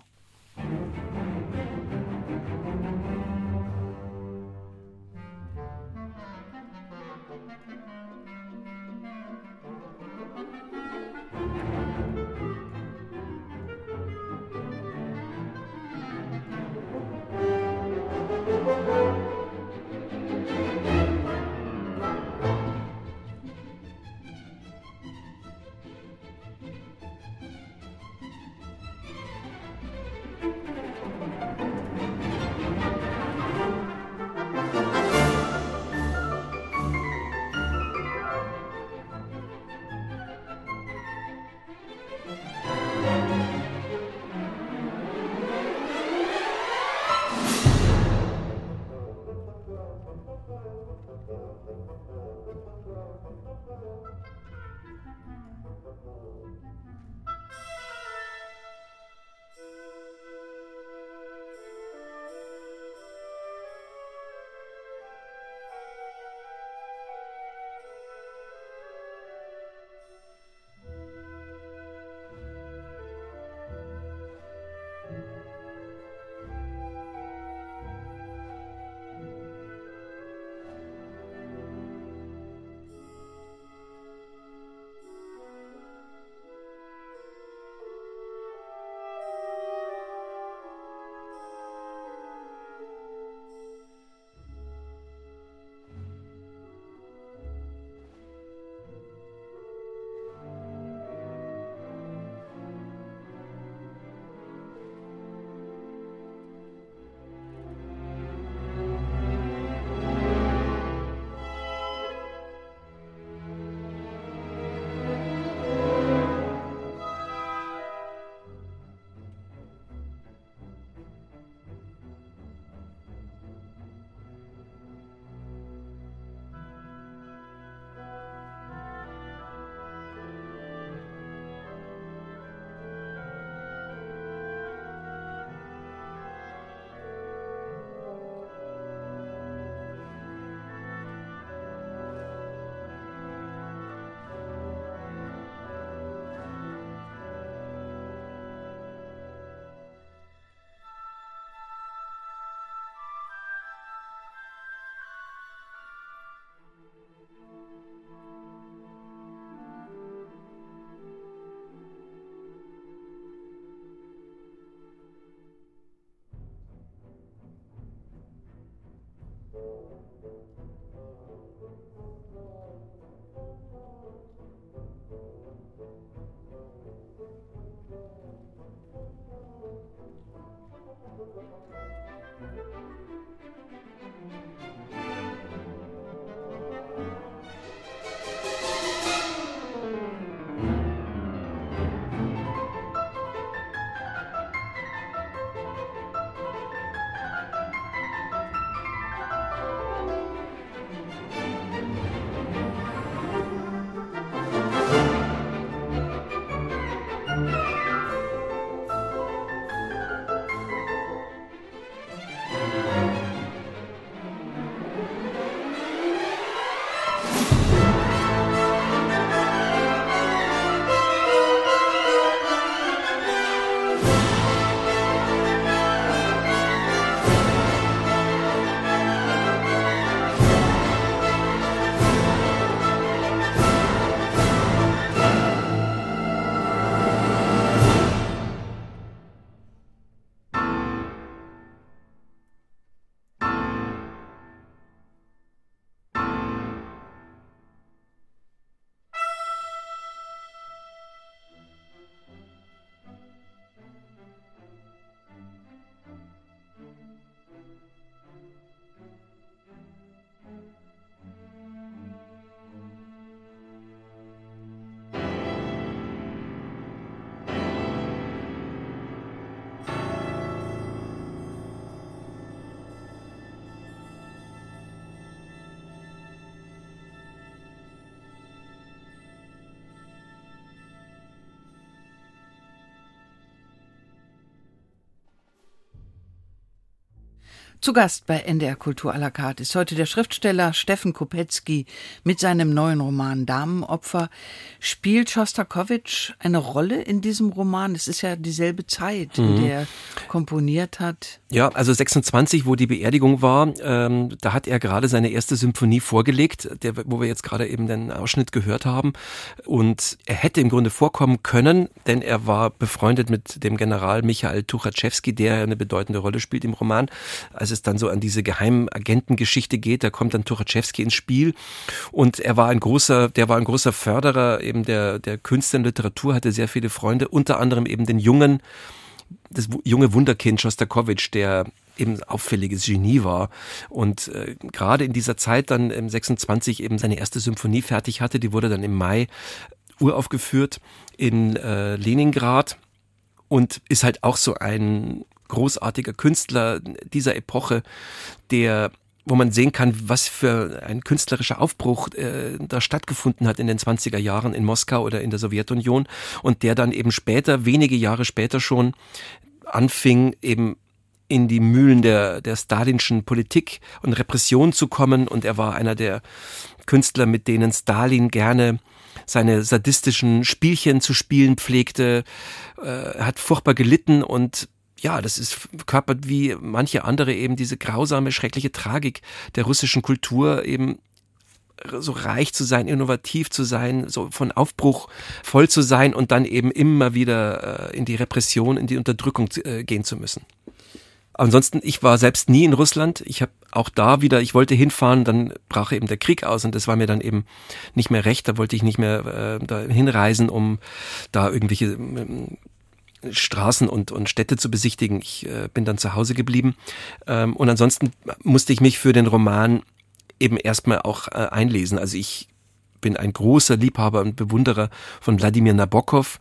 Zu Gast bei NDR Kultur à la carte ist heute der Schriftsteller Steffen Kopetzky mit seinem neuen Roman Damenopfer. Spielt Schostakowitsch eine Rolle in diesem Roman? Es ist ja dieselbe Zeit, in der er komponiert hat. Ja, also 26, wo die Beerdigung war, ähm, da hat er gerade seine erste Symphonie vorgelegt, der, wo wir jetzt gerade eben den Ausschnitt gehört haben. Und er hätte im Grunde vorkommen können, denn er war befreundet mit dem General Michael Tuchatschewski, der eine bedeutende Rolle spielt im Roman. Als es dann so an diese Geheimagentengeschichte geht, da kommt dann Tuchatschewski ins Spiel. Und er war ein großer, der war ein großer Förderer eben der, der Künste und Literatur, hatte sehr viele Freunde, unter anderem eben den jungen das junge Wunderkind Schostakowitsch, der eben auffälliges Genie war und äh, gerade in dieser Zeit dann im 26 eben seine erste Symphonie fertig hatte, die wurde dann im Mai uraufgeführt in äh, Leningrad und ist halt auch so ein großartiger Künstler dieser Epoche, der wo man sehen kann, was für ein künstlerischer Aufbruch äh, da stattgefunden hat in den 20er Jahren in Moskau oder in der Sowjetunion und der dann eben später, wenige Jahre später schon, anfing eben in die Mühlen der, der stalinschen Politik und Repression zu kommen. Und er war einer der Künstler, mit denen Stalin gerne seine sadistischen Spielchen zu spielen pflegte. Äh, hat furchtbar gelitten und ja, das ist körpert wie manche andere eben diese grausame, schreckliche Tragik der russischen Kultur eben so reich zu sein, innovativ zu sein, so von Aufbruch voll zu sein und dann eben immer wieder äh, in die Repression, in die Unterdrückung äh, gehen zu müssen. Ansonsten, ich war selbst nie in Russland. Ich habe auch da wieder, ich wollte hinfahren, dann brach eben der Krieg aus und das war mir dann eben nicht mehr recht. Da wollte ich nicht mehr äh, da hinreisen, um da irgendwelche äh, Straßen und, und Städte zu besichtigen. Ich äh, bin dann zu Hause geblieben. Ähm, und ansonsten musste ich mich für den Roman eben erstmal auch äh, einlesen. Also ich bin ein großer Liebhaber und Bewunderer von Wladimir Nabokov,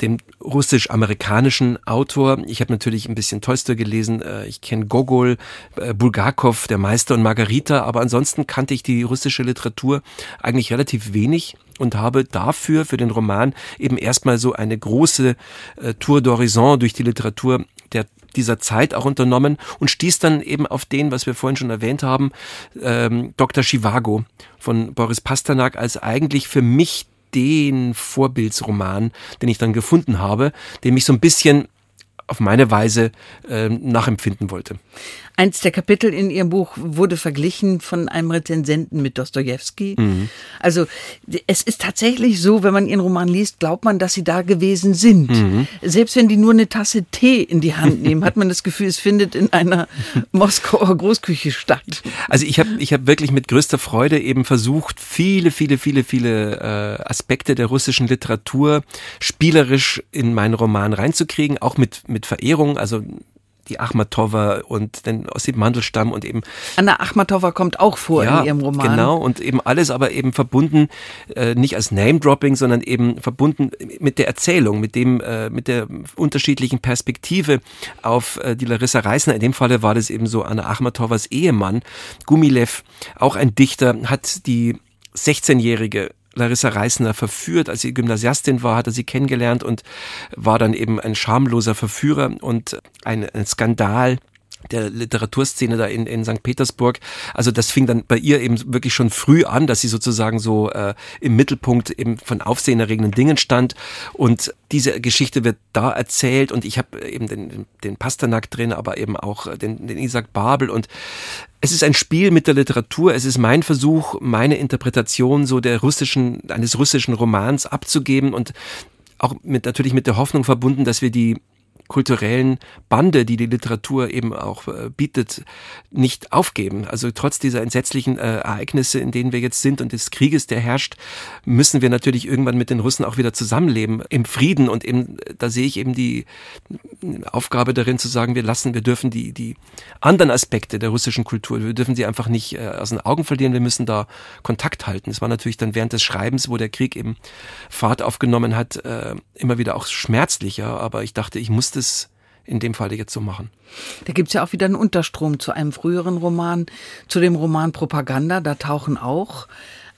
dem russisch-amerikanischen Autor. Ich habe natürlich ein bisschen Tolstoi gelesen, äh, ich kenne Gogol, äh, Bulgakov, der Meister und Margarita, aber ansonsten kannte ich die russische Literatur eigentlich relativ wenig und habe dafür für den Roman eben erstmal so eine große äh, Tour d'Horizon durch die Literatur der dieser Zeit auch unternommen und stieß dann eben auf den, was wir vorhin schon erwähnt haben, ähm, Dr. Chivago von Boris Pasternak als eigentlich für mich den Vorbildsroman, den ich dann gefunden habe, den mich so ein bisschen auf meine Weise äh, nachempfinden wollte. Eins der Kapitel in Ihrem Buch wurde verglichen von einem Rezensenten mit Dostoevsky. Mhm. Also es ist tatsächlich so, wenn man Ihren Roman liest, glaubt man, dass Sie da gewesen sind. Mhm. Selbst wenn die nur eine Tasse Tee in die Hand nehmen, hat man das Gefühl, es findet in einer Moskauer Großküche statt. Also ich habe ich hab wirklich mit größter Freude eben versucht, viele, viele, viele, viele äh, Aspekte der russischen Literatur spielerisch in meinen Roman reinzukriegen, auch mit, mit Verehrung. Also die Achmatova und den Ossip Mandelstam und eben. Anna Achmatova kommt auch vor ja, in ihrem Roman. Genau, und eben alles aber eben verbunden, äh, nicht als Name-Dropping, sondern eben verbunden mit der Erzählung, mit dem, äh, mit der unterschiedlichen Perspektive auf äh, die Larissa Reisner. In dem Falle war das eben so Anna Achmatovas Ehemann, Gumilev, auch ein Dichter, hat die 16-jährige Larissa Reisner verführt. Als sie Gymnasiastin war, hat er sie kennengelernt und war dann eben ein schamloser Verführer und ein, ein Skandal der Literaturszene da in, in St. Petersburg. Also das fing dann bei ihr eben wirklich schon früh an, dass sie sozusagen so äh, im Mittelpunkt eben von aufsehenerregenden Dingen stand. Und diese Geschichte wird da erzählt und ich habe eben den, den Pasternak drin, aber eben auch den, den Isaac Babel und es ist ein Spiel mit der Literatur. Es ist mein Versuch, meine Interpretation so der russischen, eines russischen Romans abzugeben und auch mit, natürlich mit der Hoffnung verbunden, dass wir die kulturellen Bande, die die Literatur eben auch äh, bietet, nicht aufgeben. Also trotz dieser entsetzlichen äh, Ereignisse, in denen wir jetzt sind und des Krieges, der herrscht, müssen wir natürlich irgendwann mit den Russen auch wieder zusammenleben im Frieden. Und eben, da sehe ich eben die Aufgabe darin zu sagen, wir lassen, wir dürfen die, die anderen Aspekte der russischen Kultur, wir dürfen sie einfach nicht äh, aus den Augen verlieren, wir müssen da Kontakt halten. Es war natürlich dann während des Schreibens, wo der Krieg eben Fahrt aufgenommen hat, äh, immer wieder auch schmerzlicher, aber ich dachte, ich musste es in dem Fall jetzt so machen. Da gibt's ja auch wieder einen Unterstrom zu einem früheren Roman, zu dem Roman Propaganda. Da tauchen auch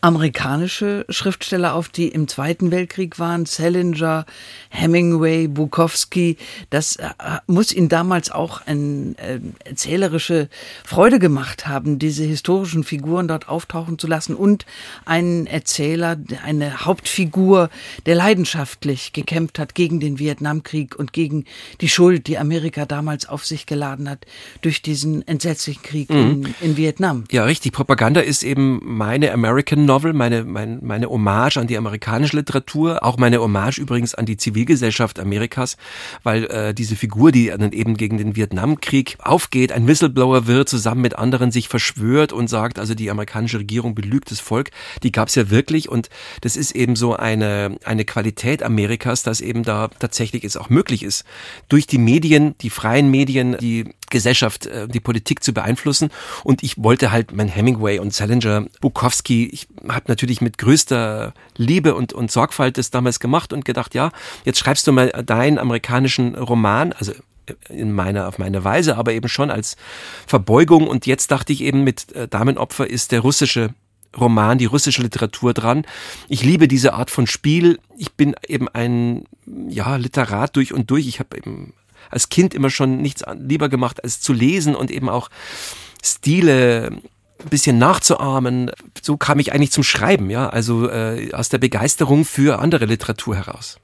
amerikanische Schriftsteller auf, die im Zweiten Weltkrieg waren, Salinger, Hemingway, Bukowski. Das äh, muss ihn damals auch eine äh, erzählerische Freude gemacht haben, diese historischen Figuren dort auftauchen zu lassen und einen Erzähler, eine Hauptfigur, der leidenschaftlich gekämpft hat gegen den Vietnamkrieg und gegen die Schuld, die Amerika damals auf sich geladen hat durch diesen entsetzlichen Krieg mhm. in, in Vietnam. Ja, richtig. Propaganda ist eben meine American Novel, meine, meine, meine Hommage an die amerikanische Literatur, auch meine Hommage übrigens an die Zivilgesellschaft Amerikas, weil äh, diese Figur, die dann eben gegen den Vietnamkrieg aufgeht, ein Whistleblower wird, zusammen mit anderen sich verschwört und sagt, also die amerikanische Regierung belügt das Volk, die gab es ja wirklich und das ist eben so eine, eine Qualität Amerikas, dass eben da tatsächlich es auch möglich ist, durch die Medien, die freien Medien, die Gesellschaft, äh, die Politik zu beeinflussen. Und ich wollte halt mein Hemingway und Salinger, Bukowski, ich habe natürlich mit größter Liebe und, und Sorgfalt das damals gemacht und gedacht, ja, jetzt schreibst du mal deinen amerikanischen Roman, also in meiner, auf meine Weise, aber eben schon als Verbeugung. Und jetzt dachte ich eben, mit äh, Damenopfer ist der russische Roman, die russische Literatur dran. Ich liebe diese Art von Spiel. Ich bin eben ein ja, Literat durch und durch. Ich habe eben als Kind immer schon nichts lieber gemacht, als zu lesen und eben auch Stile ein bisschen nachzuahmen. So kam ich eigentlich zum Schreiben, ja, also äh, aus der Begeisterung für andere Literatur heraus.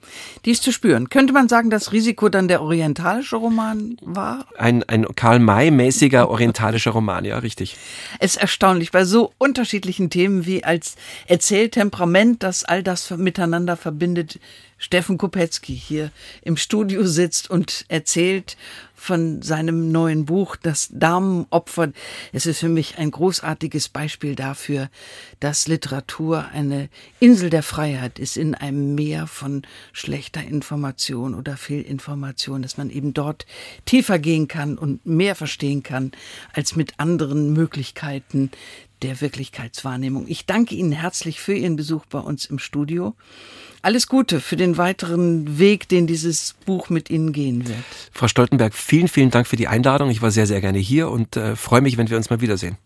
Die ist zu spüren. Könnte man sagen, dass Risiko dann der orientalische Roman war? Ein, ein Karl May-mäßiger orientalischer Roman, ja, richtig. Es ist erstaunlich, bei so unterschiedlichen Themen wie als Erzähltemperament, das all das miteinander verbindet, Steffen Kopetzky hier im Studio sitzt und erzählt von seinem neuen Buch, Das Damenopfer. Es ist für mich ein großartiges Beispiel dafür, dass Literatur eine Insel der Freiheit ist in einem Meer von schlechter Information oder Fehlinformation, dass man eben dort tiefer gehen kann und mehr verstehen kann als mit anderen Möglichkeiten der Wirklichkeitswahrnehmung. Ich danke Ihnen herzlich für Ihren Besuch bei uns im Studio. Alles Gute für den weiteren Weg, den dieses Buch mit Ihnen gehen wird. Frau Stoltenberg, vielen, vielen Dank für die Einladung. Ich war sehr, sehr gerne hier und äh, freue mich, wenn wir uns mal wiedersehen.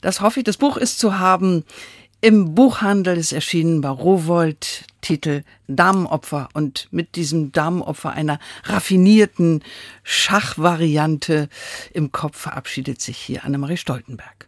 Das hoffe ich. Das Buch ist zu haben im Buchhandel. ist erschienen bei Rowold. Titel Damenopfer und mit diesem Damenopfer einer raffinierten Schachvariante im Kopf verabschiedet sich hier Annemarie Stoltenberg.